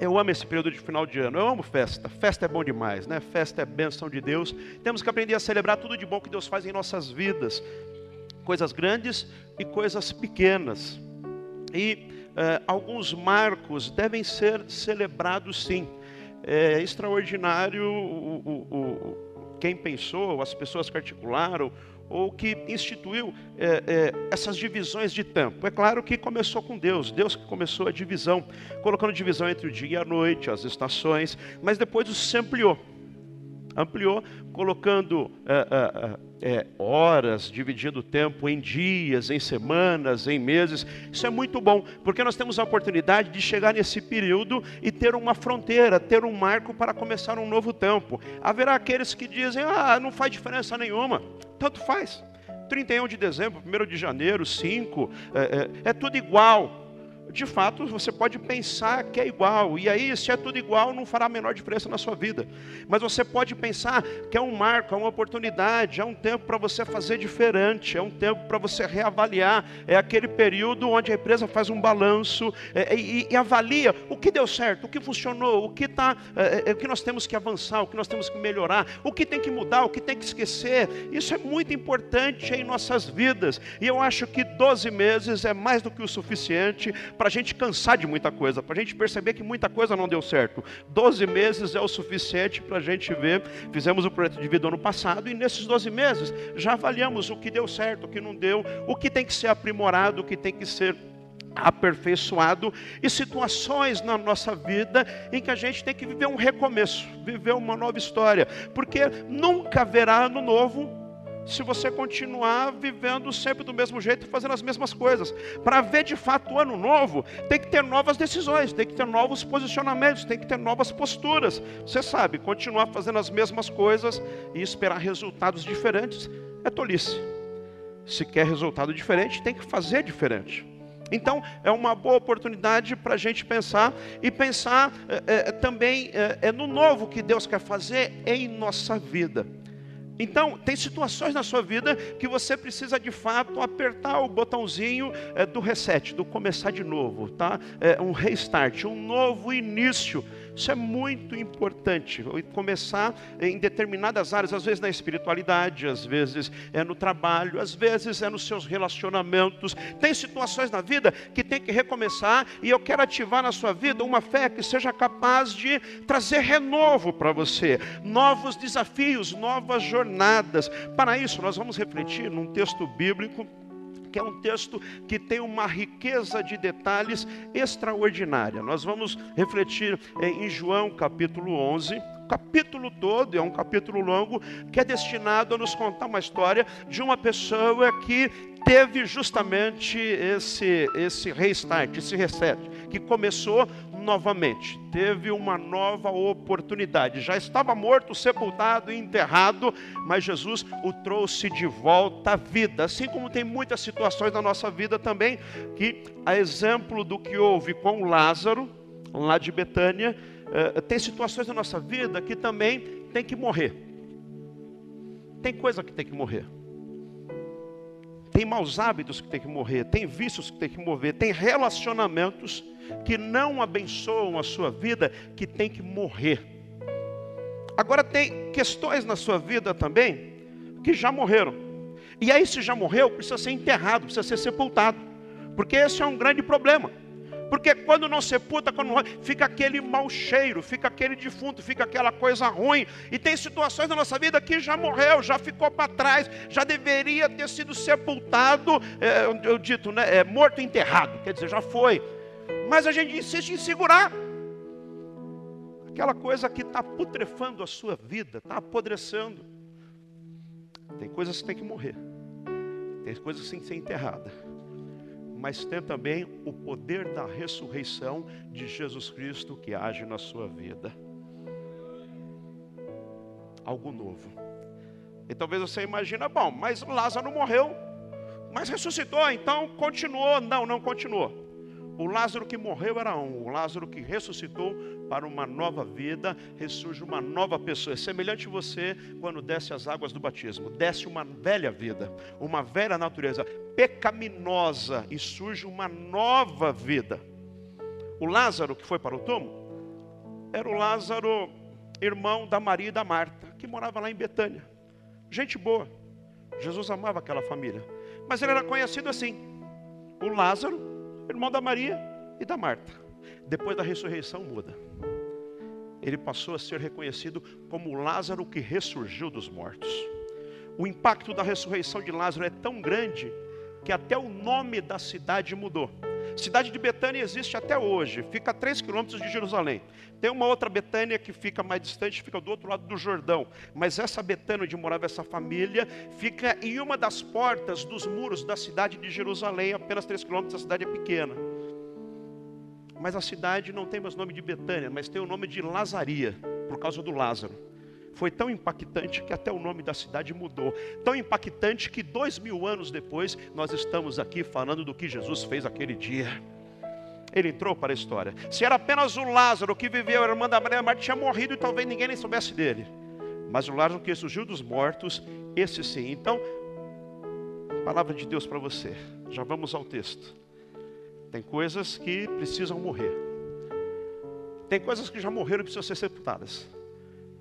Eu amo esse período de final de ano, eu amo festa. Festa é bom demais, né? Festa é bênção de Deus. Temos que aprender a celebrar tudo de bom que Deus faz em nossas vidas, coisas grandes e coisas pequenas. E eh, alguns marcos devem ser celebrados sim. É extraordinário o, o, o, quem pensou, as pessoas que articularam, ou que instituiu é, é, essas divisões de tempo. É claro que começou com Deus, Deus que começou a divisão, colocando divisão entre o dia e a noite, as estações, mas depois isso se ampliou. Ampliou, colocando é, é, horas, dividindo o tempo em dias, em semanas, em meses. Isso é muito bom, porque nós temos a oportunidade de chegar nesse período e ter uma fronteira, ter um marco para começar um novo tempo. Haverá aqueles que dizem: ah, não faz diferença nenhuma tanto faz. 31 de dezembro, 1 de janeiro, 5, é, é, é tudo igual de fato você pode pensar que é igual, e aí, se é tudo igual, não fará a menor diferença na sua vida. Mas você pode pensar que é um marco, é uma oportunidade, é um tempo para você fazer diferente, é um tempo para você reavaliar. É aquele período onde a empresa faz um balanço é, e, e, avalia o que deu certo, o que funcionou, o que, tá, é, é, o que nós temos que avançar, o que nós temos que melhorar, o que tem que mudar, o que tem que esquecer. Isso é muito importante em nossas vidas, e eu acho que 12 meses é mais do que o suficiente para a gente cansar de muita coisa, para a gente perceber que muita coisa não deu certo. Doze meses é o suficiente para a gente ver. Fizemos o projeto de vida ano passado e nesses doze meses já avaliamos o que deu certo, o que não deu, o que tem que ser aprimorado, o que tem que ser aperfeiçoado e situações na nossa vida em que a gente tem que viver um recomeço, viver uma nova história, porque nunca haverá ano novo se você continuar vivendo sempre do mesmo jeito fazendo as mesmas coisas. Para ver de fato o ano novo, tem que ter novas decisões, tem que ter novos posicionamentos, tem que ter novas posturas. Você sabe, continuar fazendo as mesmas coisas e esperar resultados diferentes é tolice. Se quer resultado diferente, tem que fazer diferente. Então, é uma boa oportunidade para a gente pensar e pensar é, é, também é no novo que Deus quer fazer em nossa vida. Então, tem situações na sua vida que você precisa de fato apertar o botãozinho é, do reset, do começar de novo, tá? É, um restart, um novo início. Isso é muito importante. Começar em determinadas áreas, às vezes na espiritualidade, às vezes é no trabalho, às vezes é nos seus relacionamentos. Tem situações na vida que tem que recomeçar e eu quero ativar na sua vida uma fé que seja capaz de trazer renovo para você, novos desafios, novas jornadas. Para isso, nós vamos refletir num texto bíblico que é um texto que tem uma riqueza de detalhes extraordinária. Nós vamos refletir em João capítulo 11, capítulo todo, é um capítulo longo, que é destinado a nos contar uma história de uma pessoa que teve justamente esse, esse restart, esse reset, que começou novamente, teve uma nova oportunidade. Já estava morto, sepultado e enterrado, mas Jesus o trouxe de volta à vida. Assim como tem muitas situações na nossa vida também, que a exemplo do que houve com Lázaro, lá de Betânia, eh, tem situações na nossa vida que também tem que morrer. Tem coisa que tem que morrer. Tem maus hábitos que tem que morrer, tem vícios que tem que morrer, tem relacionamentos que não abençoam a sua vida, que tem que morrer. Agora tem questões na sua vida também que já morreram. E aí, se já morreu, precisa ser enterrado, precisa ser sepultado. Porque esse é um grande problema. Porque quando não sepulta, quando não, fica aquele mau cheiro, fica aquele defunto, fica aquela coisa ruim. E tem situações na nossa vida que já morreu, já ficou para trás, já deveria ter sido sepultado, é, eu dito, né, é, morto enterrado, quer dizer, já foi mas a gente insiste em segurar. Aquela coisa que está putrefando a sua vida, está apodrecendo. Tem coisas que tem que morrer, tem coisas que tem que ser enterradas. Mas tem também o poder da ressurreição de Jesus Cristo que age na sua vida. Algo novo. E talvez você imagine, bom, mas Lázaro morreu, mas ressuscitou, então continuou. Não, não continuou. O Lázaro que morreu era um, o Lázaro que ressuscitou para uma nova vida, ressurge uma nova pessoa. É semelhante a você quando desce as águas do batismo. Desce uma velha vida, uma velha natureza pecaminosa e surge uma nova vida. O Lázaro que foi para o túmulo era o Lázaro, irmão da Maria e da Marta, que morava lá em Betânia. Gente boa. Jesus amava aquela família. Mas ele era conhecido assim: o Lázaro, irmão da Maria e da Marta. Depois da ressurreição muda. Ele passou a ser reconhecido como Lázaro que ressurgiu dos mortos. O impacto da ressurreição de Lázaro é tão grande que até o nome da cidade mudou. Cidade de Betânia existe até hoje, fica a 3 quilômetros de Jerusalém. Tem uma outra Betânia que fica mais distante, fica do outro lado do Jordão. Mas essa Betânia onde morava essa família fica em uma das portas dos muros da cidade de Jerusalém, apenas 3 quilômetros, a cidade é pequena. Mas a cidade não tem mais nome de Betânia, mas tem o nome de Lazaria, por causa do Lázaro foi tão impactante que até o nome da cidade mudou. Tão impactante que dois mil anos depois nós estamos aqui falando do que Jesus fez aquele dia. Ele entrou para a história. Se era apenas o Lázaro que viveu, a irmã da Maria Marta tinha morrido e talvez ninguém nem soubesse dele. Mas o Lázaro que surgiu dos mortos, esse sim. Então, palavra de Deus para você. Já vamos ao texto. Tem coisas que precisam morrer. Tem coisas que já morreram e precisam ser sepultadas.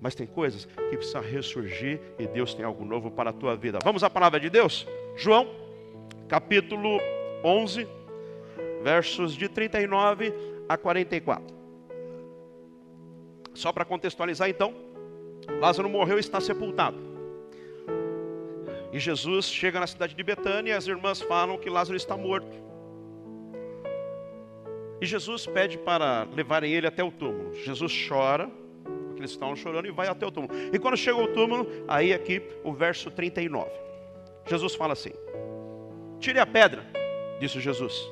Mas tem coisas que precisam ressurgir e Deus tem algo novo para a tua vida. Vamos à palavra de Deus? João, capítulo 11, versos de 39 a 44. Só para contextualizar então, Lázaro morreu e está sepultado. E Jesus chega na cidade de Betânia e as irmãs falam que Lázaro está morto. E Jesus pede para levarem ele até o túmulo. Jesus chora, eles estavam chorando, e vai até o túmulo. E quando chega ao túmulo, aí aqui o verso 39. Jesus fala assim: Tire a pedra, disse Jesus.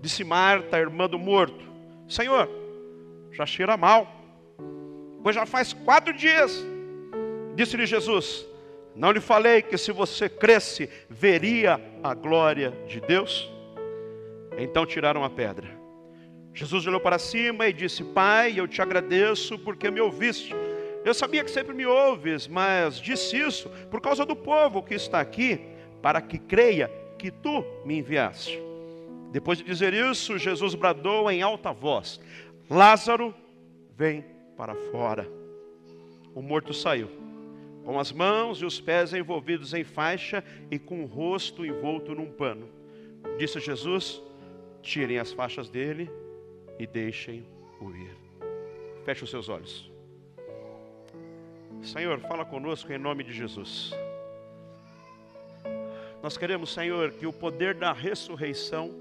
Disse Marta, irmã do morto: Senhor, já cheira mal, pois já faz quatro dias. Disse-lhe Jesus: Não lhe falei que se você cresce, veria a glória de Deus? Então tiraram a pedra. Jesus olhou para cima e disse: Pai, eu te agradeço porque me ouviste. Eu sabia que sempre me ouves, mas disse isso por causa do povo que está aqui, para que creia que tu me enviaste. Depois de dizer isso, Jesus bradou em alta voz: Lázaro, vem para fora. O morto saiu, com as mãos e os pés envolvidos em faixa e com o rosto envolto num pano. Disse Jesus: Tirem as faixas dele e deixem-o ir. Feche os seus olhos. Senhor, fala conosco em nome de Jesus. Nós queremos, Senhor, que o poder da ressurreição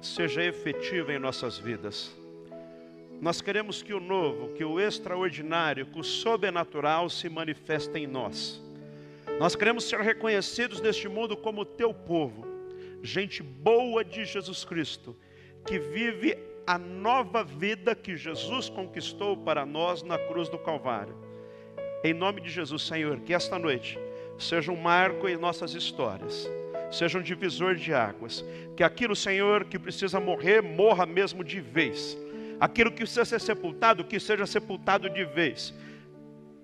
seja efetivo em nossas vidas. Nós queremos que o novo, que o extraordinário, que o sobrenatural se manifeste em nós. Nós queremos ser reconhecidos neste mundo como teu povo, gente boa de Jesus Cristo que vive a nova vida que Jesus conquistou para nós na cruz do Calvário. Em nome de Jesus, Senhor, que esta noite seja um marco em nossas histórias, seja um divisor de águas, que aquilo, Senhor, que precisa morrer, morra mesmo de vez. Aquilo que precisa ser sepultado, que seja sepultado de vez.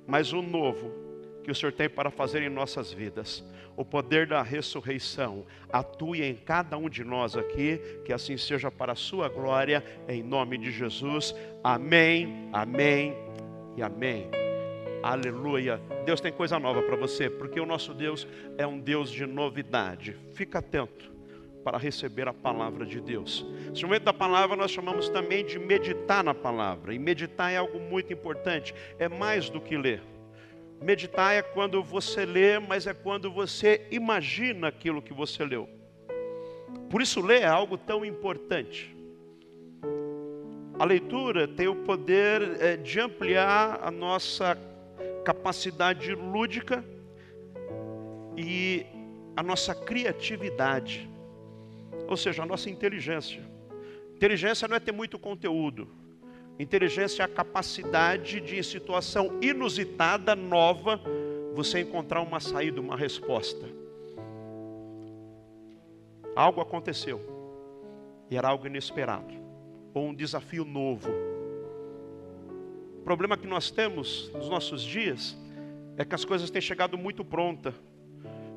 Mas o novo que o Senhor tem para fazer em nossas vidas o poder da ressurreição atue em cada um de nós aqui, que assim seja para a sua glória, em nome de Jesus. Amém, amém e amém. Aleluia. Deus tem coisa nova para você, porque o nosso Deus é um Deus de novidade. Fica atento para receber a palavra de Deus. Esse momento da palavra nós chamamos também de meditar na palavra. E meditar é algo muito importante, é mais do que ler. Meditar é quando você lê, mas é quando você imagina aquilo que você leu. Por isso, ler é algo tão importante. A leitura tem o poder é, de ampliar a nossa capacidade lúdica e a nossa criatividade, ou seja, a nossa inteligência. Inteligência não é ter muito conteúdo, Inteligência é a capacidade de, em situação inusitada, nova, você encontrar uma saída, uma resposta. Algo aconteceu, e era algo inesperado, ou um desafio novo. O problema que nós temos nos nossos dias é que as coisas têm chegado muito pronta.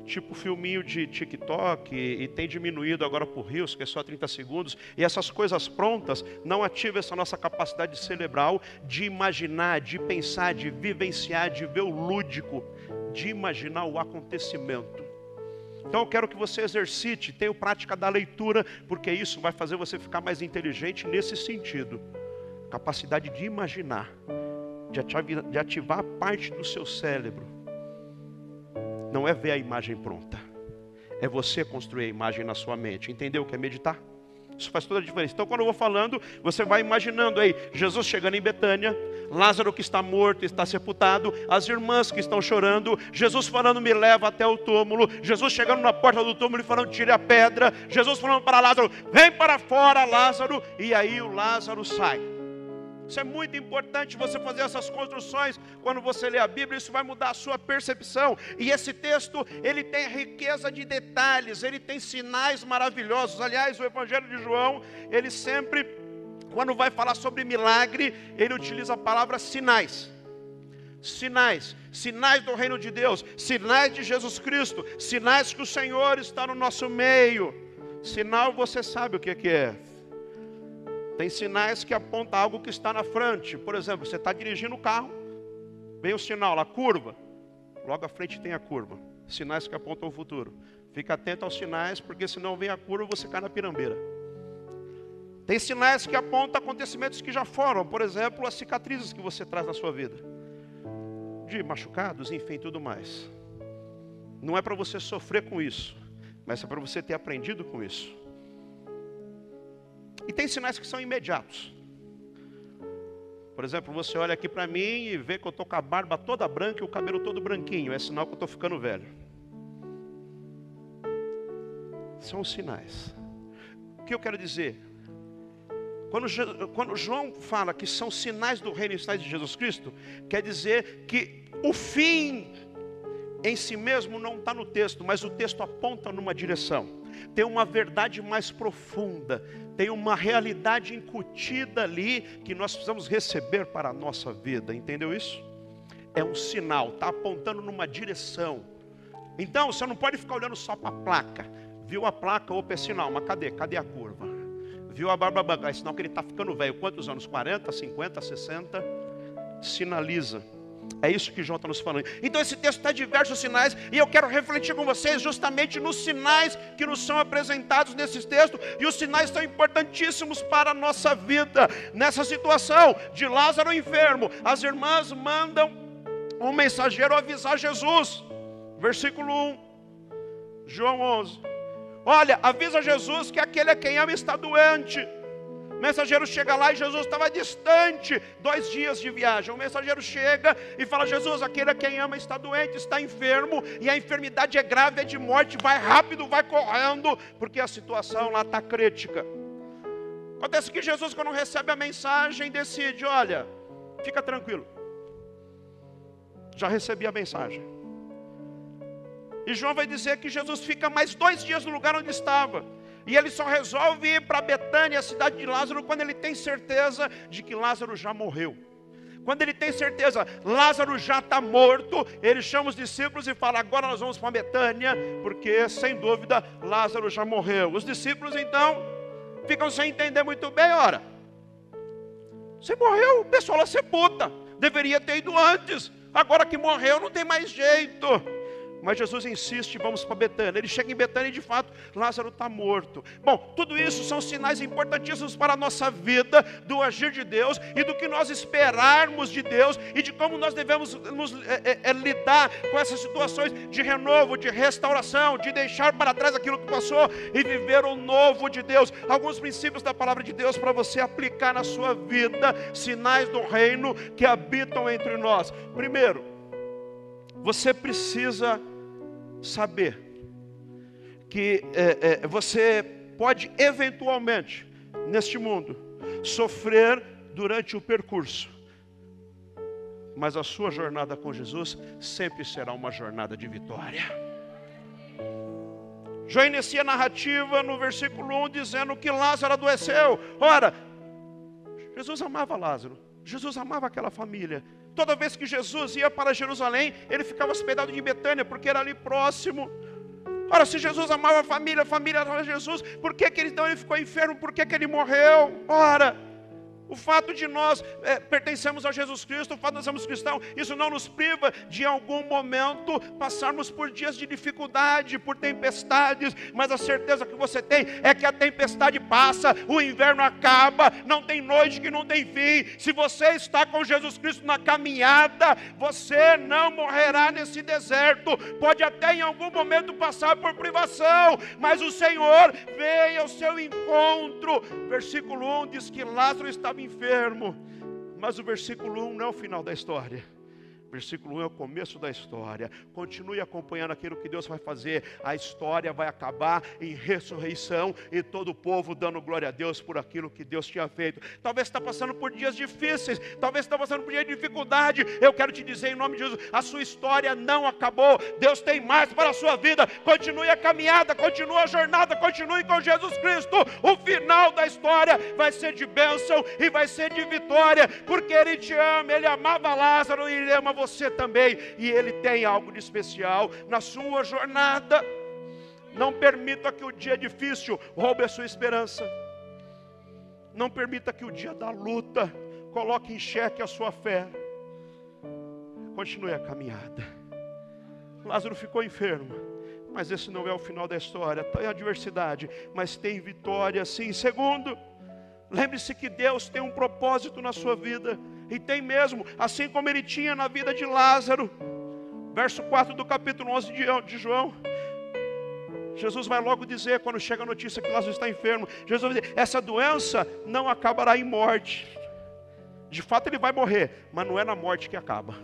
Tipo filminho de TikTok e, e tem diminuído agora por rios, que é só 30 segundos, e essas coisas prontas não ativam essa nossa capacidade cerebral de imaginar, de pensar, de vivenciar, de ver o lúdico, de imaginar o acontecimento. Então eu quero que você exercite, tenha prática da leitura, porque isso vai fazer você ficar mais inteligente nesse sentido. Capacidade de imaginar, de ativar, de ativar parte do seu cérebro não é ver a imagem pronta, é você construir a imagem na sua mente. Entendeu o que é meditar? Isso faz toda a diferença. Então, quando eu vou falando, você vai imaginando aí Jesus chegando em Betânia, Lázaro que está morto, está sepultado, as irmãs que estão chorando, Jesus falando, me leva até o túmulo, Jesus chegando na porta do túmulo e falando, tire a pedra, Jesus falando para Lázaro, vem para fora, Lázaro, e aí o Lázaro sai. Isso é muito importante você fazer essas construções quando você lê a Bíblia, isso vai mudar a sua percepção. E esse texto, ele tem riqueza de detalhes, ele tem sinais maravilhosos. Aliás, o Evangelho de João, ele sempre, quando vai falar sobre milagre, ele utiliza a palavra sinais. Sinais, sinais do reino de Deus, sinais de Jesus Cristo, sinais que o Senhor está no nosso meio. Sinal, você sabe o que é tem sinais que apontam algo que está na frente. Por exemplo, você está dirigindo o carro, vem o sinal lá, curva. Logo à frente tem a curva. Sinais que apontam o futuro. Fica atento aos sinais, porque senão vem a curva você cai na pirambeira. Tem sinais que apontam acontecimentos que já foram, por exemplo, as cicatrizes que você traz na sua vida. De machucados, enfim, tudo mais. Não é para você sofrer com isso, mas é para você ter aprendido com isso. E tem sinais que são imediatos. Por exemplo, você olha aqui para mim e vê que eu estou com a barba toda branca e o cabelo todo branquinho. É sinal que eu estou ficando velho. São os sinais. O que eu quero dizer? Quando, quando João fala que são sinais do reino e sinais de Jesus Cristo, quer dizer que o fim em si mesmo não está no texto, mas o texto aponta numa direção tem uma verdade mais profunda, tem uma realidade incutida ali que nós precisamos receber para a nossa vida, entendeu isso? É um sinal, está apontando numa direção. Então você não pode ficar olhando só para a placa. Viu a placa, opa, é sinal, mas cadê? Cadê a curva? Viu a barba branca, é sinal que ele está ficando velho. Quantos anos? 40, 50, 60? Sinaliza. É isso que João está nos falando. Então esse texto está diversos sinais, e eu quero refletir com vocês justamente nos sinais que nos são apresentados nesses textos, e os sinais são importantíssimos para a nossa vida. Nessa situação de Lázaro enfermo, as irmãs mandam um mensageiro avisar Jesus. Versículo 1, João 11. Olha, avisa Jesus que aquele a quem ama está doente mensageiro chega lá e Jesus estava distante, dois dias de viagem. O mensageiro chega e fala: Jesus, aquele a quem ama está doente, está enfermo, e a enfermidade é grave, é de morte, vai rápido, vai correndo, porque a situação lá está crítica. Acontece que Jesus, quando recebe a mensagem, decide: olha, fica tranquilo, já recebi a mensagem. E João vai dizer que Jesus fica mais dois dias no lugar onde estava. E ele só resolve ir para Betânia, a cidade de Lázaro, quando ele tem certeza de que Lázaro já morreu. Quando ele tem certeza, Lázaro já está morto, ele chama os discípulos e fala: agora nós vamos para Betânia, porque sem dúvida Lázaro já morreu. Os discípulos então ficam sem entender muito bem: ora, você morreu, o pessoal lá sepulta, deveria ter ido antes, agora que morreu não tem mais jeito. Mas Jesus insiste, vamos para Betânia. Ele chega em Betânia e de fato Lázaro está morto. Bom, tudo isso são sinais importantíssimos para a nossa vida, do agir de Deus e do que nós esperarmos de Deus e de como nós devemos nos, é, é, é, lidar com essas situações de renovo, de restauração, de deixar para trás aquilo que passou e viver o novo de Deus. Alguns princípios da palavra de Deus para você aplicar na sua vida, sinais do reino que habitam entre nós. Primeiro, você precisa saber que é, é, você pode eventualmente, neste mundo, sofrer durante o percurso, mas a sua jornada com Jesus sempre será uma jornada de vitória. Já inicia a narrativa no versículo 1 dizendo que Lázaro adoeceu. Ora, Jesus amava Lázaro, Jesus amava aquela família, Toda vez que Jesus ia para Jerusalém, ele ficava hospedado em Betânia, porque era ali próximo. Ora, se Jesus amava a família, a família amava Jesus, por que, que ele, então ele ficou enfermo? Por que, que ele morreu? Ora, o fato de nós é, pertencemos a Jesus Cristo, o fato de nós sermos cristãos, isso não nos priva de em algum momento passarmos por dias de dificuldade, por tempestades, mas a certeza que você tem é que a tempestade passa, o inverno acaba, não tem noite que não tem fim. Se você está com Jesus Cristo na caminhada, você não morrerá nesse deserto. Pode até em algum momento passar por privação, mas o Senhor vem ao seu encontro. Versículo 1 diz que Lázaro estava enfermo. Mas o versículo 1 não é o final da história. Versículo 1 é o começo da história. Continue acompanhando aquilo que Deus vai fazer. A história vai acabar em ressurreição e todo o povo dando glória a Deus por aquilo que Deus tinha feito. Talvez está passando por dias difíceis, talvez está passando por dias de dificuldade. Eu quero te dizer em nome de Jesus: a sua história não acabou. Deus tem mais para a sua vida. Continue a caminhada, continue a jornada, continue com Jesus Cristo. O final da história vai ser de bênção e vai ser de vitória, porque Ele te ama, Ele amava Lázaro e Ele ama você você também, e Ele tem algo de especial na sua jornada. Não permita que o dia difícil roube a sua esperança. Não permita que o dia da luta coloque em xeque a sua fé. Continue a caminhada. Lázaro ficou enfermo, mas esse não é o final da história. Tem adversidade, mas tem vitória sim. Segundo, lembre-se que Deus tem um propósito na sua vida. E tem mesmo, assim como ele tinha na vida de Lázaro. Verso 4 do capítulo 11 de João. Jesus vai logo dizer, quando chega a notícia que Lázaro está enfermo, Jesus vai dizer: essa doença não acabará em morte. De fato, ele vai morrer, mas não é na morte que acaba.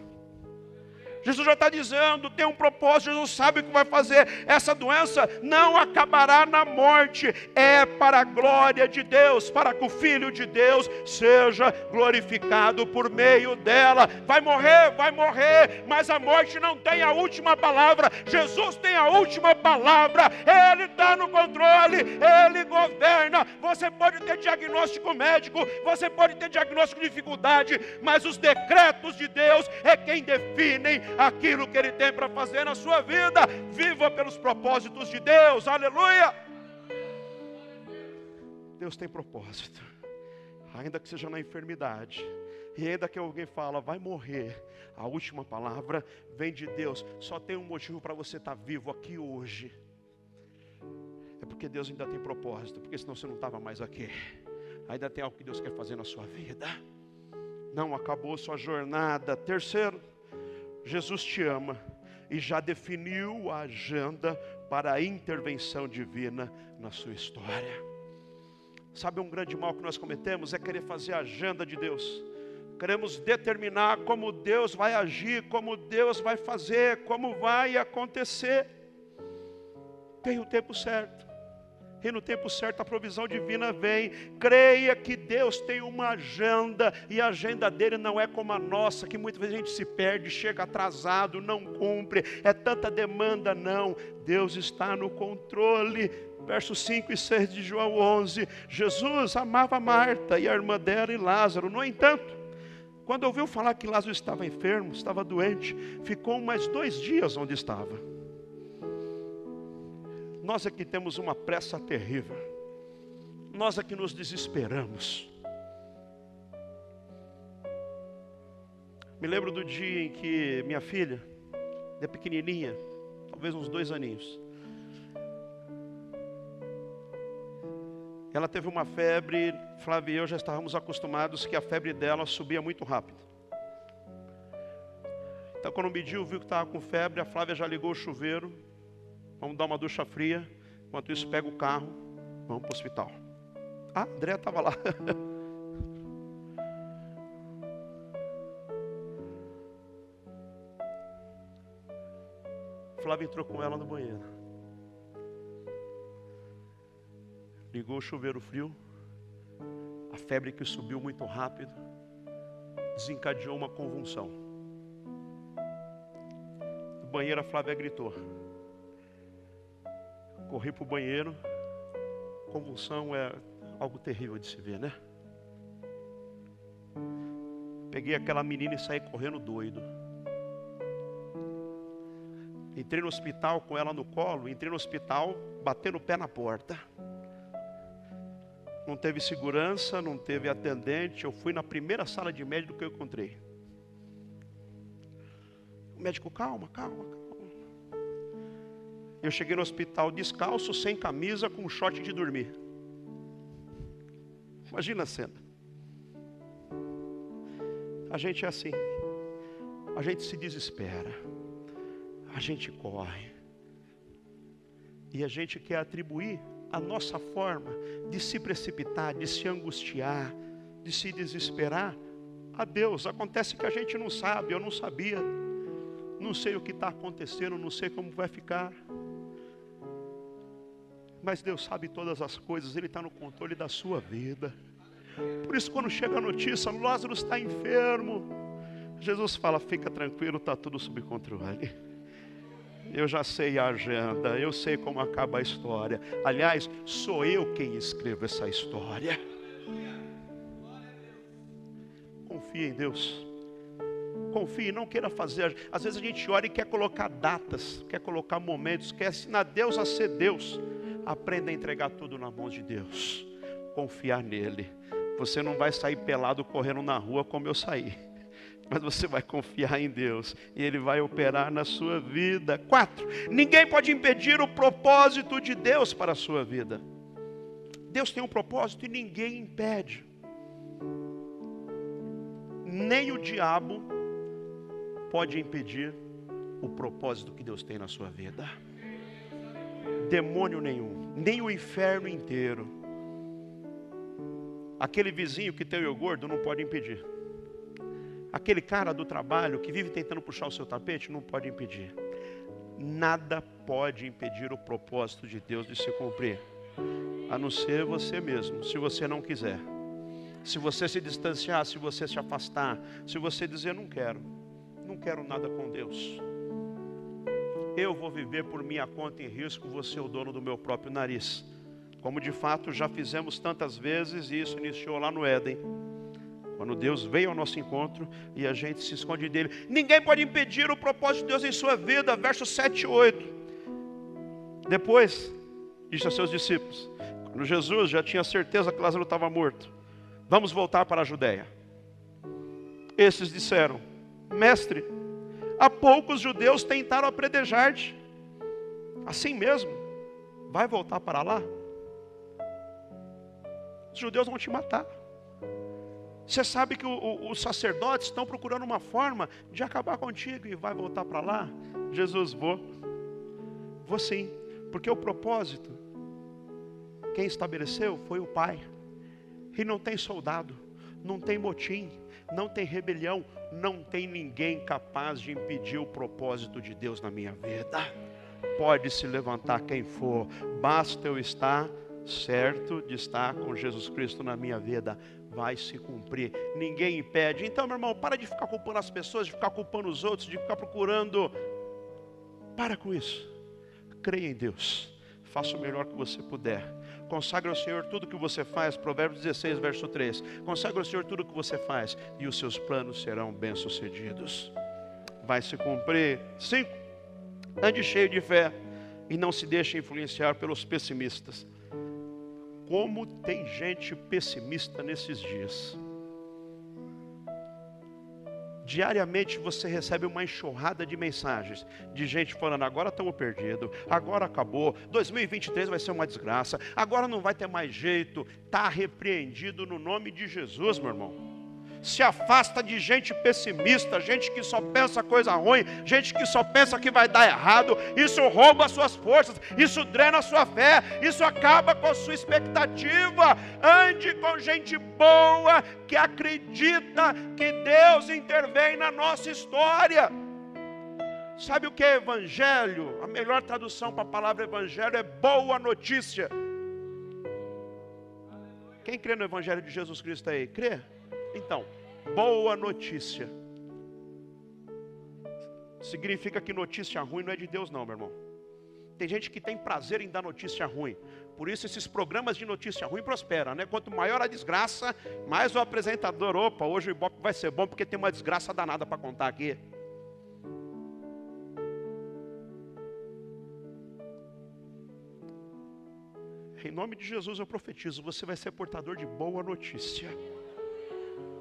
Jesus já está dizendo, tem um propósito, Jesus sabe o que vai fazer. Essa doença não acabará na morte, é para a glória de Deus, para que o Filho de Deus seja glorificado por meio dela. Vai morrer, vai morrer, mas a morte não tem a última palavra. Jesus tem a última palavra, Ele está no controle, Ele governa. Você pode ter diagnóstico médico, você pode ter diagnóstico de dificuldade, mas os decretos de Deus é quem definem aquilo que Ele tem para fazer na sua vida. Viva pelos propósitos de Deus, aleluia. Deus tem propósito, ainda que seja na enfermidade, e ainda que alguém fala, vai morrer, a última palavra vem de Deus. Só tem um motivo para você estar tá vivo aqui hoje. É porque Deus ainda tem propósito, porque senão você não estava mais aqui. Ainda tem algo que Deus quer fazer na sua vida. Não acabou sua jornada. Terceiro, Jesus te ama e já definiu a agenda para a intervenção divina na sua história. Sabe um grande mal que nós cometemos é querer fazer a agenda de Deus. Queremos determinar como Deus vai agir, como Deus vai fazer, como vai acontecer. Tem o tempo certo e no tempo certo a provisão divina vem. Creia que Deus tem uma agenda e a agenda dele não é como a nossa, que muitas vezes a gente se perde, chega atrasado, não cumpre, é tanta demanda, não. Deus está no controle. Versos 5 e 6 de João 11: Jesus amava Marta e a irmã dela e Lázaro. No entanto, quando ouviu falar que Lázaro estava enfermo, estava doente, ficou mais dois dias onde estava. Nós que temos uma pressa terrível. Nós que nos desesperamos. Me lembro do dia em que minha filha, de pequenininha, talvez uns dois aninhos, ela teve uma febre, Flávia e eu já estávamos acostumados que a febre dela subia muito rápido. Então, quando mediu, viu que estava com febre, a Flávia já ligou o chuveiro, Vamos dar uma ducha fria. Enquanto isso, pega o carro, vamos para o hospital. Ah, André estava lá. Flávio entrou com ela no banheiro. Ligou o chuveiro frio. A febre que subiu muito rápido desencadeou uma convulsão. No banheiro a Flávia gritou. Corri para o banheiro. Convulsão é algo terrível de se ver, né? Peguei aquela menina e saí correndo doido. Entrei no hospital com ela no colo, entrei no hospital, batendo o pé na porta. Não teve segurança, não teve atendente. Eu fui na primeira sala de médico que eu encontrei. O médico, calma, calma, calma. Eu cheguei no hospital descalço, sem camisa, com um short de dormir. Imagina a cena. A gente é assim. A gente se desespera. A gente corre. E a gente quer atribuir a nossa forma de se precipitar, de se angustiar, de se desesperar a Deus. Acontece que a gente não sabe, eu não sabia. Não sei o que está acontecendo, não sei como vai ficar. Mas Deus sabe todas as coisas, Ele está no controle da sua vida. Por isso, quando chega a notícia, Lázaro está enfermo, Jesus fala: fica tranquilo, está tudo sob controle. Eu já sei a agenda, eu sei como acaba a história. Aliás, sou eu quem escrevo essa história. Confie em Deus. Confie, não queira fazer. Às vezes a gente ora e quer colocar datas, quer colocar momentos, quer ensinar Deus a ser Deus. Aprenda a entregar tudo na mão de Deus. Confiar nele. Você não vai sair pelado correndo na rua como eu saí. Mas você vai confiar em Deus e Ele vai operar na sua vida. Quatro, ninguém pode impedir o propósito de Deus para a sua vida. Deus tem um propósito e ninguém impede. Nem o diabo pode impedir o propósito que Deus tem na sua vida demônio nenhum, nem o inferno inteiro. Aquele vizinho que tem o gordo não pode impedir. Aquele cara do trabalho que vive tentando puxar o seu tapete não pode impedir. Nada pode impedir o propósito de Deus de se cumprir, a não ser você mesmo, se você não quiser. Se você se distanciar, se você se afastar, se você dizer não quero, não quero nada com Deus eu vou viver por minha conta em risco, vou ser o dono do meu próprio nariz. Como de fato já fizemos tantas vezes, e isso iniciou lá no Éden. Quando Deus veio ao nosso encontro e a gente se esconde dele. Ninguém pode impedir o propósito de Deus em sua vida. Verso 7 e 8. Depois, disse a seus discípulos, quando Jesus já tinha certeza que Lázaro estava morto, vamos voltar para a Judéia. Esses disseram, mestre, Há poucos judeus tentaram apredejar-te. Assim mesmo, vai voltar para lá? Os judeus vão te matar. Você sabe que o, o, os sacerdotes estão procurando uma forma de acabar contigo e vai voltar para lá? Jesus, vou. Vou sim, porque o propósito, quem estabeleceu foi o Pai. E não tem soldado, não tem motim, não tem rebelião, não tem ninguém capaz de impedir o propósito de Deus na minha vida. Pode se levantar quem for, basta eu estar certo de estar com Jesus Cristo na minha vida, vai se cumprir, ninguém impede. Então, meu irmão, para de ficar culpando as pessoas, de ficar culpando os outros, de ficar procurando. Para com isso, creia em Deus, faça o melhor que você puder Consagra ao Senhor tudo que você faz, Provérbios 16, verso 3. Consagra ao Senhor tudo que você faz, e os seus planos serão bem-sucedidos. Vai se cumprir. Cinco, ande cheio de fé e não se deixe influenciar pelos pessimistas. Como tem gente pessimista nesses dias. Diariamente você recebe uma enxurrada de mensagens de gente falando: agora estamos perdidos, agora acabou, 2023 vai ser uma desgraça, agora não vai ter mais jeito. Está repreendido no nome de Jesus, meu irmão se afasta de gente pessimista, gente que só pensa coisa ruim, gente que só pensa que vai dar errado. Isso rouba as suas forças, isso drena a sua fé, isso acaba com a sua expectativa. Ande com gente boa que acredita que Deus intervém na nossa história. Sabe o que é evangelho? A melhor tradução para a palavra evangelho é boa notícia. Quem crê no evangelho de Jesus Cristo aí? Crê? Então, boa notícia. Significa que notícia ruim não é de Deus, não, meu irmão. Tem gente que tem prazer em dar notícia ruim. Por isso esses programas de notícia ruim prosperam, né? Quanto maior a desgraça, mais o apresentador, opa, hoje o Ibope vai ser bom porque tem uma desgraça danada para contar aqui. Em nome de Jesus eu profetizo, você vai ser portador de boa notícia.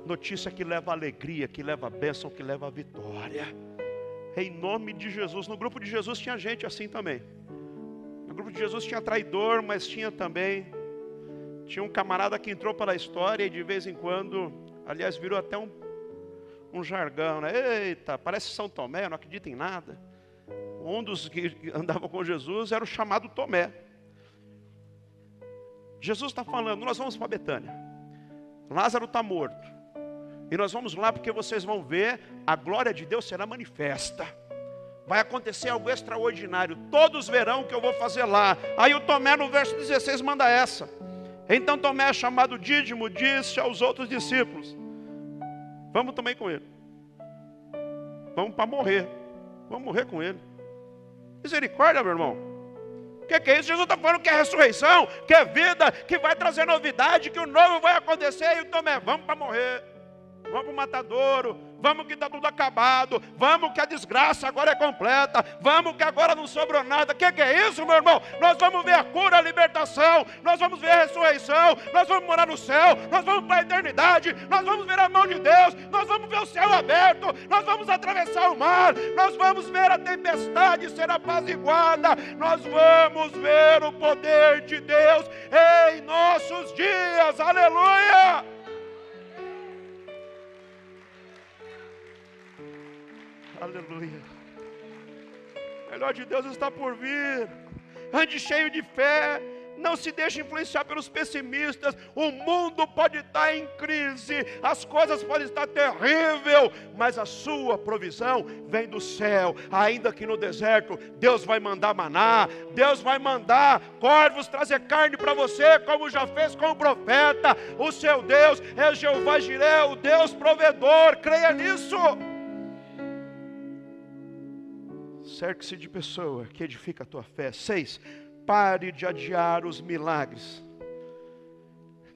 Notícia que leva alegria, que leva bênção, que leva vitória. Em nome de Jesus. No grupo de Jesus tinha gente assim também. No grupo de Jesus tinha traidor, mas tinha também. Tinha um camarada que entrou para a história e de vez em quando, aliás, virou até um, um jargão, né? Eita, parece São Tomé, não acredita em nada. Um dos que andavam com Jesus era o chamado Tomé. Jesus está falando, nós vamos para Betânia. Lázaro está morto. E nós vamos lá porque vocês vão ver, a glória de Deus será manifesta. Vai acontecer algo extraordinário. Todos verão o que eu vou fazer lá. Aí o Tomé no verso 16 manda essa. Então Tomé, chamado Dídimo, disse aos outros discípulos: Vamos também com ele. Vamos para morrer. Vamos morrer com ele. Misericórdia, meu irmão. O que, que, é isso? Jesus está falando que é ressurreição, que é vida, que vai trazer novidade, que o novo vai acontecer. E o Tomé, vamos para morrer. Vamos para o matadouro, vamos que está tudo acabado, vamos que a desgraça agora é completa, vamos que agora não sobrou nada. O que, que, é isso, meu irmão? Nós vamos ver a cura, a libertação, nós vamos ver a ressurreição, nós vamos morar no céu, nós vamos para a eternidade, nós vamos ver a mão de Deus, nós vamos ver o céu aberto, nós vamos atravessar o mar, nós vamos ver a tempestade ser apaziguada, nós vamos ver o poder de Deus em nossos dias, aleluia! Aleluia. O melhor de Deus está por vir. Ande cheio de fé. Não se deixe influenciar pelos pessimistas. O mundo pode estar em crise, as coisas podem estar terrível, mas a sua provisão vem do céu. Ainda que no deserto, Deus vai mandar maná, Deus vai mandar corvos trazer carne para você, como já fez com o profeta. O seu Deus é Jeová Jireh, o Deus provedor. Creia nisso. Cerque-se de pessoa que edifica a tua fé. Seis, pare de adiar os milagres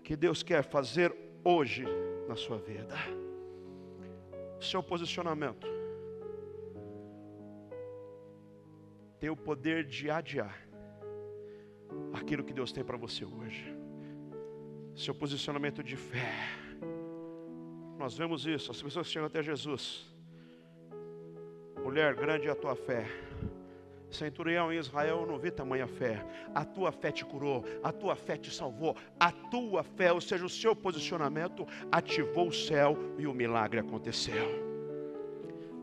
que Deus quer fazer hoje na sua vida. Seu posicionamento tem o poder de adiar aquilo que Deus tem para você hoje. Seu posicionamento de fé. Nós vemos isso, as pessoas chegam até Jesus Mulher, grande é a tua fé. Centurião em Israel, eu não vi tamanha fé. A tua fé te curou, a tua fé te salvou, a tua fé, ou seja, o seu posicionamento, ativou o céu e o milagre aconteceu.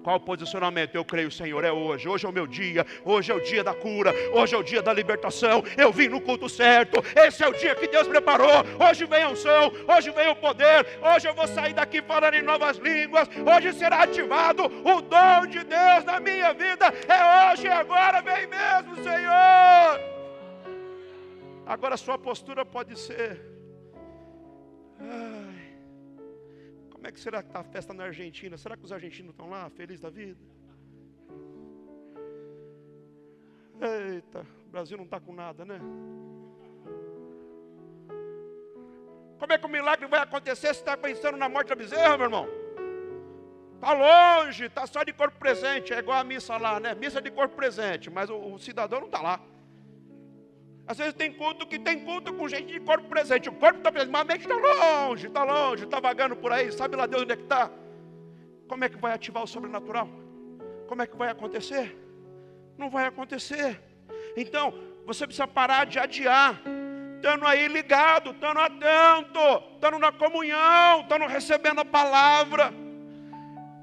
Qual o posicionamento? Eu creio, Senhor, é hoje. Hoje é o meu dia. Hoje é o dia da cura. Hoje é o dia da libertação. Eu vim no culto certo. Esse é o dia que Deus preparou. Hoje vem a unção. Hoje vem o poder. Hoje eu vou sair daqui falando em novas línguas. Hoje será ativado o dom de Deus na minha vida. É hoje e agora. Vem mesmo, Senhor. Agora sua postura pode ser. Ai. Como é que será que está a festa na Argentina? Será que os argentinos estão lá, felizes da vida? Eita, o Brasil não está com nada, né? Como é que o milagre vai acontecer se está pensando na morte da bezerra, meu irmão? Está longe, está só de corpo presente, é igual a missa lá, né? Missa de corpo presente, mas o, o cidadão não está lá. Às vezes tem culto que tem culto com gente de corpo presente. O corpo está presente, mas a mente está longe, está longe, está vagando por aí. Sabe lá Deus onde é que está? Como é que vai ativar o sobrenatural? Como é que vai acontecer? Não vai acontecer. Então, você precisa parar de adiar. Estando aí ligado, estando atento, estando na comunhão, estando recebendo a palavra.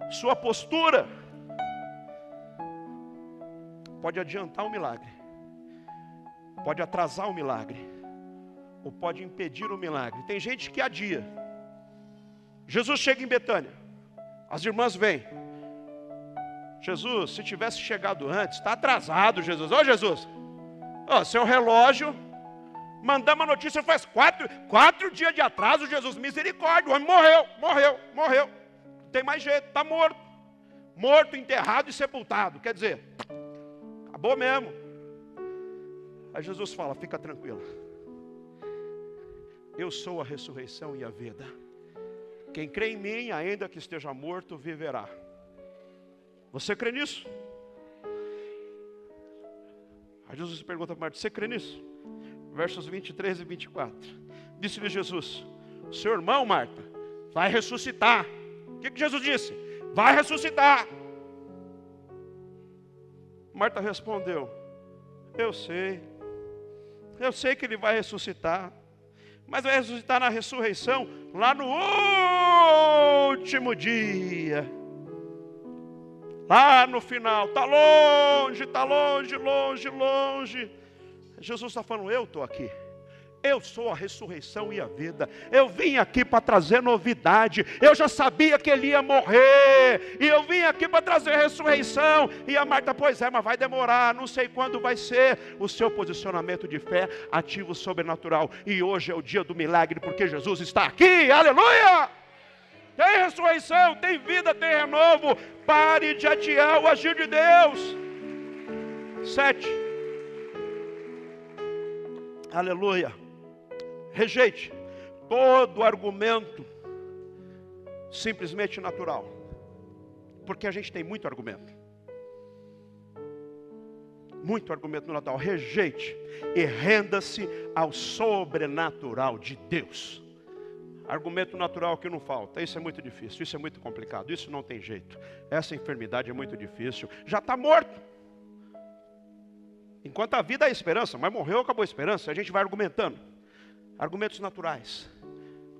Sua postura pode adiantar o milagre pode atrasar o milagre, ou pode impedir o milagre. Tem gente que adia. Jesus chega em Betânia, as irmãs vêm. Jesus, se tivesse chegado antes, está atrasado, Jesus. Ô Jesus, ó, seu relógio, mandamos a notícia faz quatro, quatro dias de atraso, Jesus, misericórdia, o homem morreu, morreu, morreu. Não tem mais jeito, está morto. Morto, enterrado e sepultado. Quer dizer, acabou mesmo. Aí Jesus fala: fica tranquilo. Eu sou a ressurreição e a vida. Quem crê em mim, ainda que esteja morto, viverá. Você crê nisso? Aí Jesus pergunta para Marta: Você crê nisso? versos 23 e 24. Disse-lhe Jesus: Seu irmão, Marta, vai ressuscitar. O que, que Jesus disse? Vai ressuscitar. Marta respondeu: Eu sei, eu sei que ele vai ressuscitar, mas vai ressuscitar na ressurreição, lá no último dia. Lá no final, está longe, está longe, longe, longe. Jesus está falando: Eu estou aqui. Eu sou a ressurreição e a vida. Eu vim aqui para trazer novidade. Eu já sabia que ele ia morrer. E eu vim aqui para trazer ressurreição. E a Marta, pois é, mas vai demorar. Não sei quando vai ser. O seu posicionamento de fé ativa o sobrenatural. E hoje é o dia do milagre, porque Jesus está aqui. Aleluia! Tem ressurreição, tem vida, tem renovo. Pare de adiar o agir de Deus. Sete. Aleluia. Rejeite todo argumento simplesmente natural. Porque a gente tem muito argumento. Muito argumento natural. Rejeite e renda-se ao sobrenatural de Deus. Argumento natural que não falta. Isso é muito difícil, isso é muito complicado, isso não tem jeito. Essa enfermidade é muito difícil. Já está morto. Enquanto a vida é esperança, mas morreu, acabou a esperança. A gente vai argumentando. Argumentos naturais.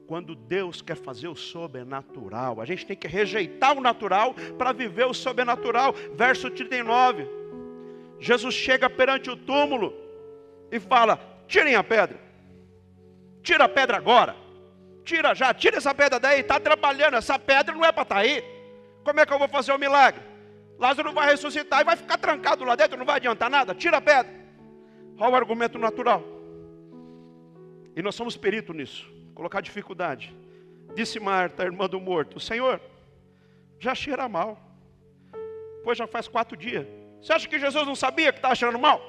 Quando Deus quer fazer o sobrenatural, a gente tem que rejeitar o natural para viver o sobrenatural. Verso 39. Jesus chega perante o túmulo e fala: tirem a pedra. Tira a pedra agora. Tira já, tira essa pedra daí, está trabalhando. Essa pedra não é para estar tá aí. Como é que eu vou fazer o milagre? Lázaro vai ressuscitar e vai ficar trancado lá dentro, não vai adiantar nada. Tira a pedra. Olha o argumento natural. E nós somos peritos nisso. Colocar dificuldade. Disse Marta, irmã do morto: Senhor, já cheira mal. Pois já faz quatro dias. Você acha que Jesus não sabia que estava cheirando mal?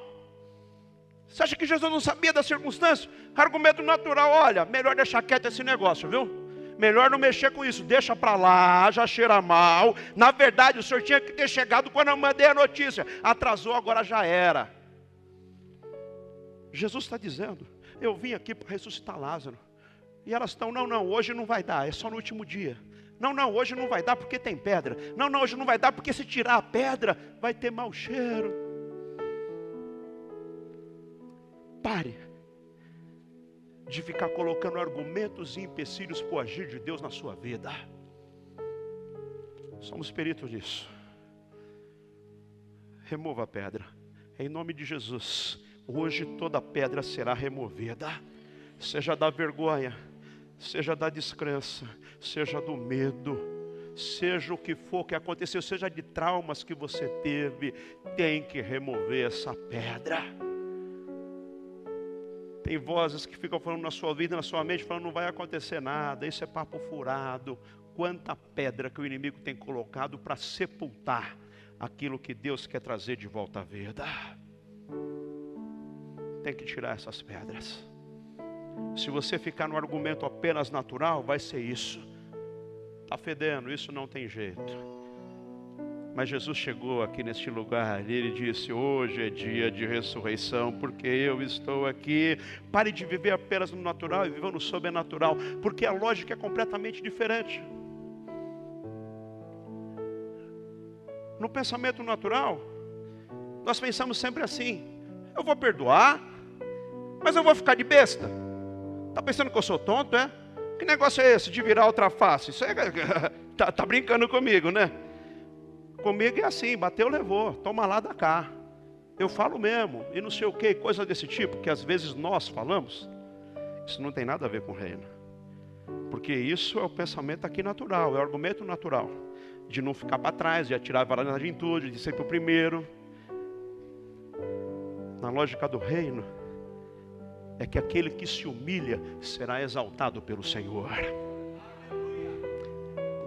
Você acha que Jesus não sabia da circunstância? Argumento natural: olha, melhor deixar quieto esse negócio, viu? Melhor não mexer com isso, deixa para lá, já cheira mal. Na verdade, o senhor tinha que ter chegado quando eu mandei a notícia. Atrasou, agora já era. Jesus está dizendo: eu vim aqui para ressuscitar Lázaro. E elas estão, não, não, hoje não vai dar, é só no último dia. Não, não, hoje não vai dar porque tem pedra. Não, não, hoje não vai dar porque se tirar a pedra vai ter mau cheiro. Pare de ficar colocando argumentos e empecilhos para o agir de Deus na sua vida. Somos peritos nisso. Remova a pedra. Em nome de Jesus. Hoje toda pedra será removida, seja da vergonha, seja da descrença, seja do medo, seja o que for que aconteceu, seja de traumas que você teve, tem que remover essa pedra. Tem vozes que ficam falando na sua vida, na sua mente, falando não vai acontecer nada, isso é papo furado. Quanta pedra que o inimigo tem colocado para sepultar aquilo que Deus quer trazer de volta à vida tem que tirar essas pedras. Se você ficar no argumento apenas natural, vai ser isso. Está fedendo, isso não tem jeito. Mas Jesus chegou aqui neste lugar e ele disse: Hoje é dia de ressurreição, porque eu estou aqui. Pare de viver apenas no natural e viva no sobrenatural, porque a lógica é completamente diferente. No pensamento natural, nós pensamos sempre assim: eu vou perdoar, mas eu vou ficar de besta? Está pensando que eu sou tonto, é? Que negócio é esse de virar outra face? Isso é, tá, tá brincando comigo, né? Comigo é assim, bateu, levou, toma lá da cá. Eu falo mesmo, e não sei o que, coisa desse tipo, que às vezes nós falamos. Isso não tem nada a ver com o reino. Porque isso é o pensamento aqui natural, é o argumento natural. De não ficar para trás, de atirar a varanda em tudo, de ser o primeiro. Na lógica do reino, é que aquele que se humilha será exaltado pelo Senhor.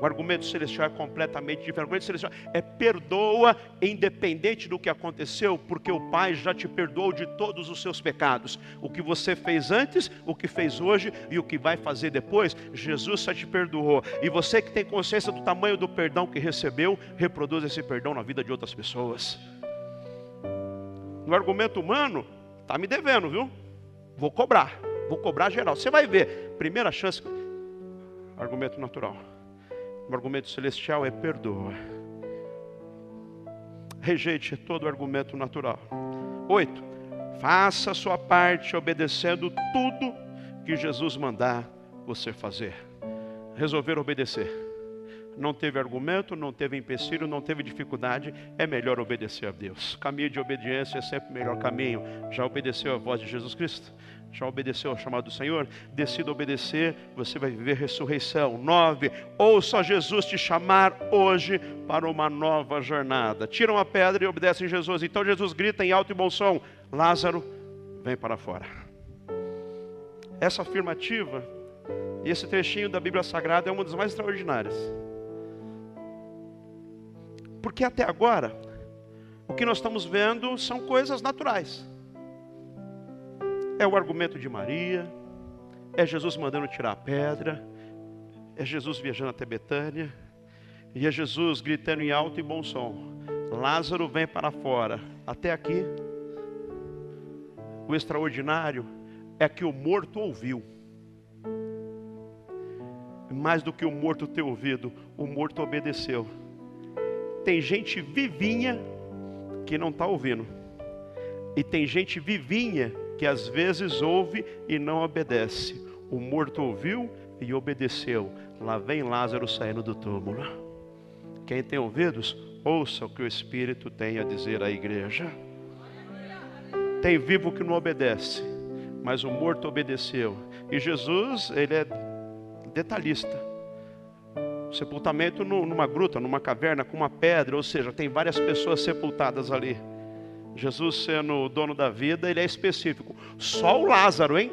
O argumento celestial é completamente diferente. O argumento celestial é perdoa, independente do que aconteceu, porque o Pai já te perdoou de todos os seus pecados. O que você fez antes, o que fez hoje e o que vai fazer depois, Jesus já te perdoou. E você que tem consciência do tamanho do perdão que recebeu, reproduz esse perdão na vida de outras pessoas. No argumento humano, está me devendo, viu? Vou cobrar, vou cobrar geral. Você vai ver, primeira chance, argumento natural. O argumento celestial é perdoa. Rejeite todo argumento natural. Oito, faça a sua parte obedecendo tudo que Jesus mandar você fazer. Resolver obedecer não teve argumento, não teve empecilho, não teve dificuldade, é melhor obedecer a Deus. Caminho de obediência é sempre o melhor caminho. Já obedeceu a voz de Jesus Cristo? Já obedeceu ao chamado do Senhor? Decida obedecer, você vai viver ressurreição. Nove, ouça Jesus te chamar hoje para uma nova jornada. Tiram a pedra e obedecem a Jesus. Então Jesus grita em alto e bom som: Lázaro, vem para fora. Essa afirmativa e esse trechinho da Bíblia Sagrada é uma das mais extraordinárias. Porque até agora, o que nós estamos vendo são coisas naturais. É o argumento de Maria, é Jesus mandando tirar a pedra, é Jesus viajando até Betânia, e é Jesus gritando em alto e bom som: Lázaro vem para fora. Até aqui, o extraordinário é que o morto ouviu. Mais do que o morto ter ouvido, o morto obedeceu tem gente vivinha que não está ouvindo. E tem gente vivinha que às vezes ouve e não obedece. O morto ouviu e obedeceu. Lá vem Lázaro saindo do túmulo. Quem tem ouvidos, ouça o que o Espírito tem a dizer à igreja. Tem vivo que não obedece, mas o morto obedeceu. E Jesus, ele é detalhista sepultamento numa gruta, numa caverna, com uma pedra, ou seja, tem várias pessoas sepultadas ali. Jesus, sendo o dono da vida, ele é específico. Só o Lázaro, hein?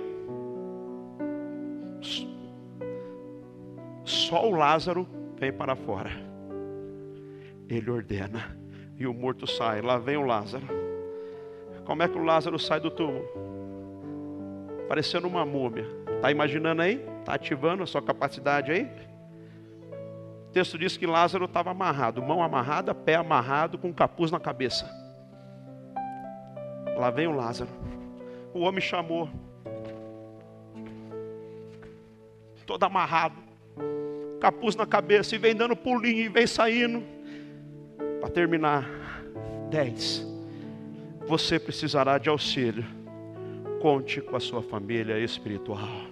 Só o Lázaro vem para fora. Ele ordena. E o morto sai. Lá vem o Lázaro. Como é que o Lázaro sai do túmulo? Parecendo uma múmia. Está imaginando aí? Está ativando a sua capacidade aí? Texto diz que Lázaro estava amarrado, mão amarrada, pé amarrado, com um capuz na cabeça. Lá vem o Lázaro. O homem chamou. Todo amarrado, capuz na cabeça, e vem dando pulinho, e vem saindo. Para terminar, dez. Você precisará de auxílio. Conte com a sua família espiritual.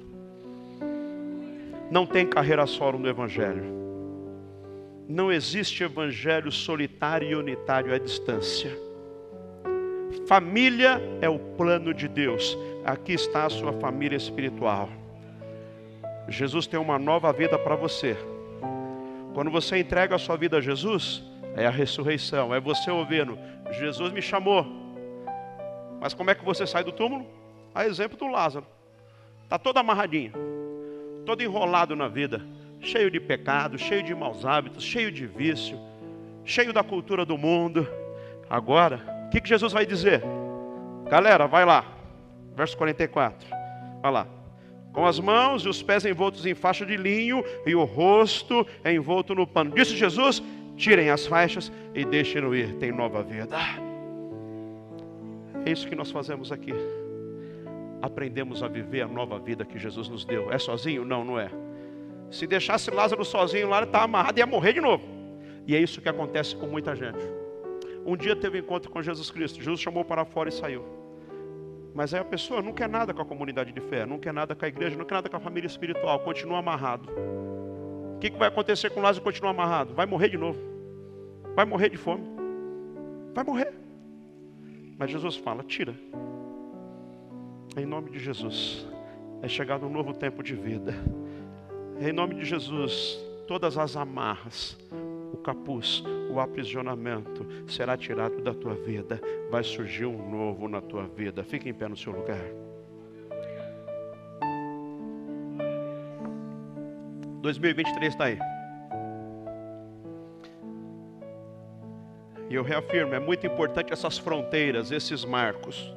Não tem carreira solo no Evangelho. Não existe evangelho solitário e unitário à distância. Família é o plano de Deus. Aqui está a sua família espiritual. Jesus tem uma nova vida para você. Quando você entrega a sua vida a Jesus, é a ressurreição, é você ouvindo: Jesus me chamou. Mas como é que você sai do túmulo? A exemplo do Lázaro. Está todo amarradinho, todo enrolado na vida cheio de pecado, cheio de maus hábitos, cheio de vício, cheio da cultura do mundo. Agora, o que, que Jesus vai dizer? Galera, vai lá, verso 44, vai lá. Com as mãos e os pés envoltos em faixa de linho e o rosto envolto no pano. Disse Jesus: tirem as faixas e deixem-no ir, tem nova vida. É isso que nós fazemos aqui. Aprendemos a viver a nova vida que Jesus nos deu. É sozinho? Não, não é. Se deixasse Lázaro sozinho lá, ele estava amarrado e ia morrer de novo. E é isso que acontece com muita gente. Um dia teve um encontro com Jesus Cristo. Jesus chamou para fora e saiu. Mas aí a pessoa não quer nada com a comunidade de fé, não quer nada com a igreja, não quer nada com a família espiritual, continua amarrado. O que, que vai acontecer com Lázaro continuar amarrado? Vai morrer de novo. Vai morrer de fome. Vai morrer. Mas Jesus fala: tira. Em nome de Jesus. É chegado um novo tempo de vida. Em nome de Jesus, todas as amarras, o capuz, o aprisionamento será tirado da tua vida. Vai surgir um novo na tua vida. Fique em pé no seu lugar. Dois mil e vinte e três está aí. E eu reafirmo, é muito importante essas fronteiras, esses marcos.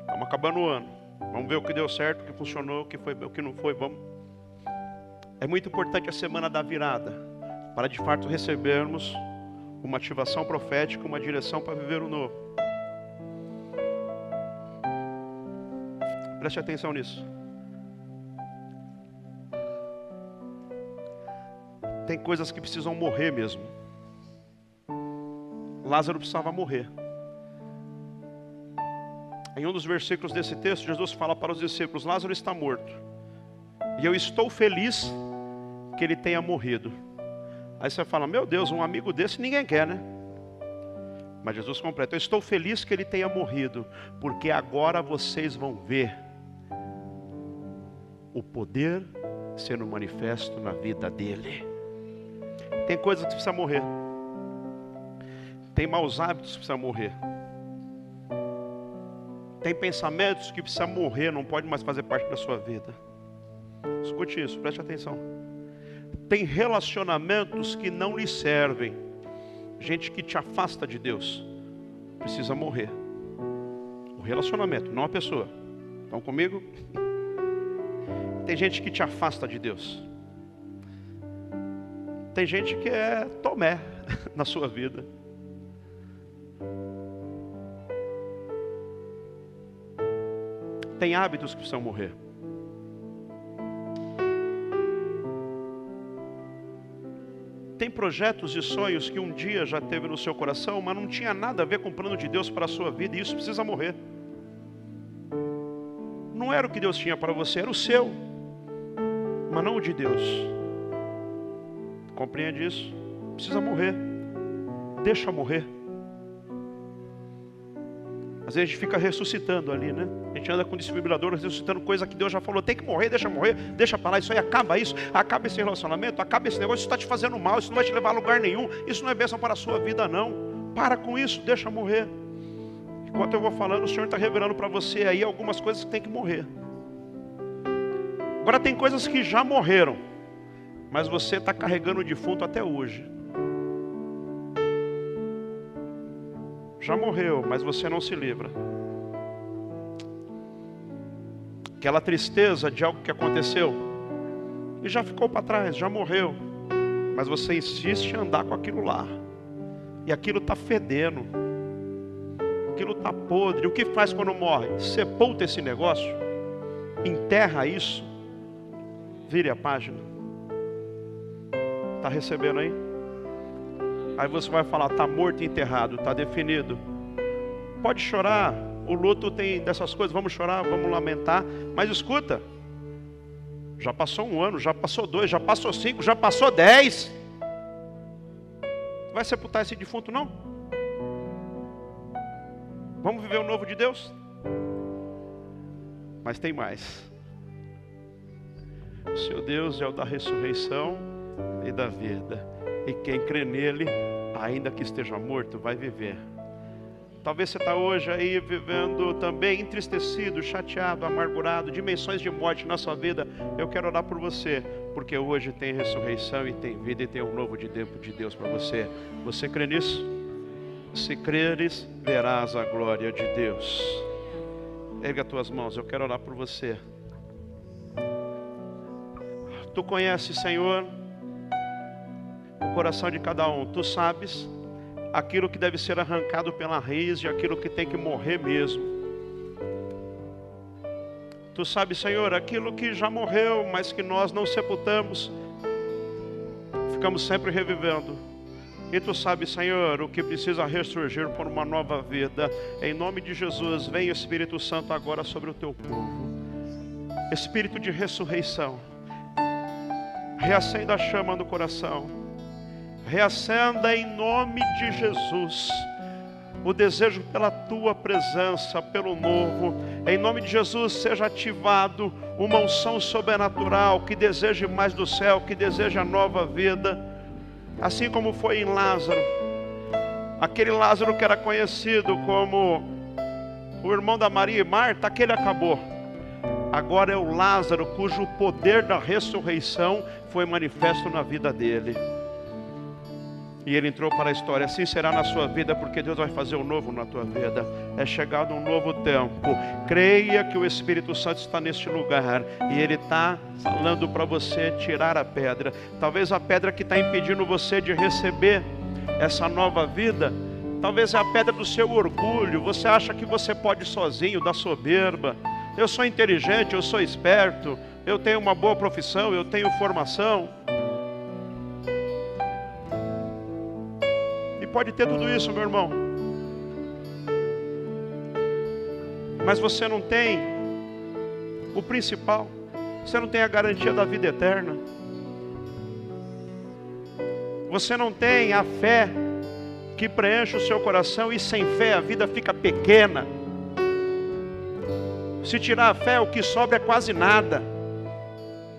Estamos acabando o ano. Vamos ver o que deu certo, o que funcionou, o que foi, o que não foi. Vamos é muito importante a semana da virada, para de fato recebermos uma ativação profética, uma direção para viver o novo. Preste atenção nisso. Tem coisas que precisam morrer mesmo. Lázaro precisava morrer. Em um dos versículos desse texto, Jesus fala para os discípulos: Lázaro está morto. E eu estou feliz que ele tenha morrido. Aí você fala: Meu Deus, um amigo desse ninguém quer, né? Mas Jesus completa: Eu estou feliz que ele tenha morrido, porque agora vocês vão ver o poder sendo manifesto na vida dele. Tem coisas que precisa morrer. Tem maus hábitos que precisa morrer. Tem pensamentos que precisa morrer, não pode mais fazer parte da sua vida. Escute isso, preste atenção. Tem relacionamentos que não lhe servem. Gente que te afasta de Deus. Precisa morrer. O relacionamento, não a pessoa. Estão comigo? Tem gente que te afasta de Deus. Tem gente que é Tomé na sua vida. Tem hábitos que precisam morrer. Tem projetos e sonhos que um dia já teve no seu coração, mas não tinha nada a ver com o plano de Deus para a sua vida, e isso precisa morrer. Não era o que Deus tinha para você, era o seu, mas não o de Deus. Compreende isso? Precisa morrer. Deixa morrer. Às vezes a gente fica ressuscitando ali, né? A gente anda com desfibrilador ressuscitando coisa que Deus já falou, tem que morrer, deixa morrer, deixa para lá, isso aí acaba isso, acaba esse relacionamento, acaba esse negócio, isso está te fazendo mal, isso não vai te levar a lugar nenhum, isso não é bênção para a sua vida, não. Para com isso, deixa morrer. Enquanto eu vou falando, o Senhor está revelando para você aí algumas coisas que tem que morrer. Agora tem coisas que já morreram, mas você está carregando o defunto até hoje. Já morreu, mas você não se livra. Aquela tristeza de algo que aconteceu e já ficou para trás, já morreu, mas você insiste em andar com aquilo lá, e aquilo está fedendo, aquilo está podre. O que faz quando morre? Sepulta esse negócio, enterra isso, vire a página. Está recebendo aí? Aí você vai falar, está morto e enterrado, está definido. Pode chorar, o luto tem dessas coisas, vamos chorar, vamos lamentar. Mas escuta, já passou um ano, já passou dois, já passou cinco, já passou dez. Vai sepultar esse defunto, não? Vamos viver o novo de Deus? Mas tem mais. O seu Deus é o da ressurreição e da vida. E quem crê nele, ainda que esteja morto, vai viver. Talvez você está hoje aí vivendo também entristecido, chateado, amargurado, dimensões de morte na sua vida. Eu quero orar por você, porque hoje tem ressurreição e tem vida e tem um novo de tempo de Deus para você. Você crê nisso? Se creres, verás a glória de Deus. Erga as tuas mãos, eu quero orar por você. Tu conheces, Senhor, o coração de cada um. Tu sabes aquilo que deve ser arrancado pela raiz e aquilo que tem que morrer mesmo. Tu sabes, Senhor, aquilo que já morreu, mas que nós não sepultamos, ficamos sempre revivendo. E tu sabes, Senhor, o que precisa ressurgir por uma nova vida. Em nome de Jesus, vem Espírito Santo agora sobre o teu povo. Espírito de ressurreição. Reacenda a chama no coração reacenda em nome de Jesus o desejo pela tua presença, pelo novo. Em nome de Jesus, seja ativado uma unção sobrenatural que deseje mais do céu, que deseja nova vida, assim como foi em Lázaro. Aquele Lázaro que era conhecido como o irmão da Maria e Marta, aquele acabou. Agora é o Lázaro cujo poder da ressurreição foi manifesto na vida dele. E ele entrou para a história. Assim será na sua vida, porque Deus vai fazer o um novo na tua vida. É chegado um novo tempo. Creia que o Espírito Santo está neste lugar e ele está falando para você tirar a pedra. Talvez a pedra que está impedindo você de receber essa nova vida. Talvez é a pedra do seu orgulho. Você acha que você pode sozinho, da soberba. eu sou inteligente, eu sou esperto, eu tenho uma boa profissão, eu tenho formação. Pode ter tudo isso, meu irmão. Mas você não tem o principal. Você não tem a garantia da vida eterna. Você não tem a fé que preenche o seu coração e sem fé a vida fica pequena. Se tirar a fé, o que sobra é quase nada.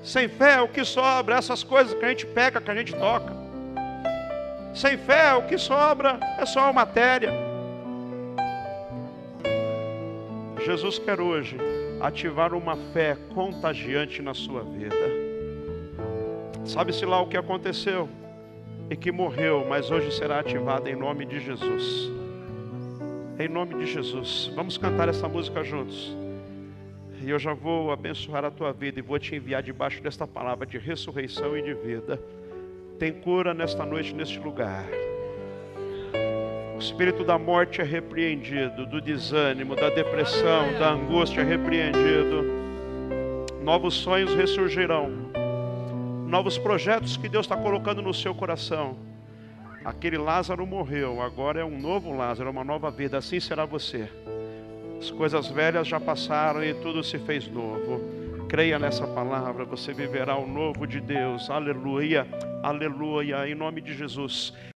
Sem fé, o que sobra é essas coisas que a gente pega, que a gente toca. Sem fé, o que sobra é só matéria. Jesus quer hoje ativar uma fé contagiante na sua vida. Sabe-se lá o que aconteceu? e que morreu, mas hoje será ativada em nome de Jesus. Em nome de Jesus. Vamos cantar essa música juntos. E eu já vou abençoar a tua vida e vou te enviar debaixo desta palavra de ressurreição e de vida. Tem cura nesta noite, neste lugar. O espírito da morte é repreendido, do desânimo, da depressão, da angústia é repreendido. Novos sonhos ressurgirão novos projetos que Deus está colocando no seu coração. Aquele Lázaro morreu, agora é um novo Lázaro, uma nova vida. Assim será você. As coisas velhas já passaram e tudo se fez novo. Creia nessa palavra, você viverá o novo de Deus. Aleluia, aleluia, em nome de Jesus.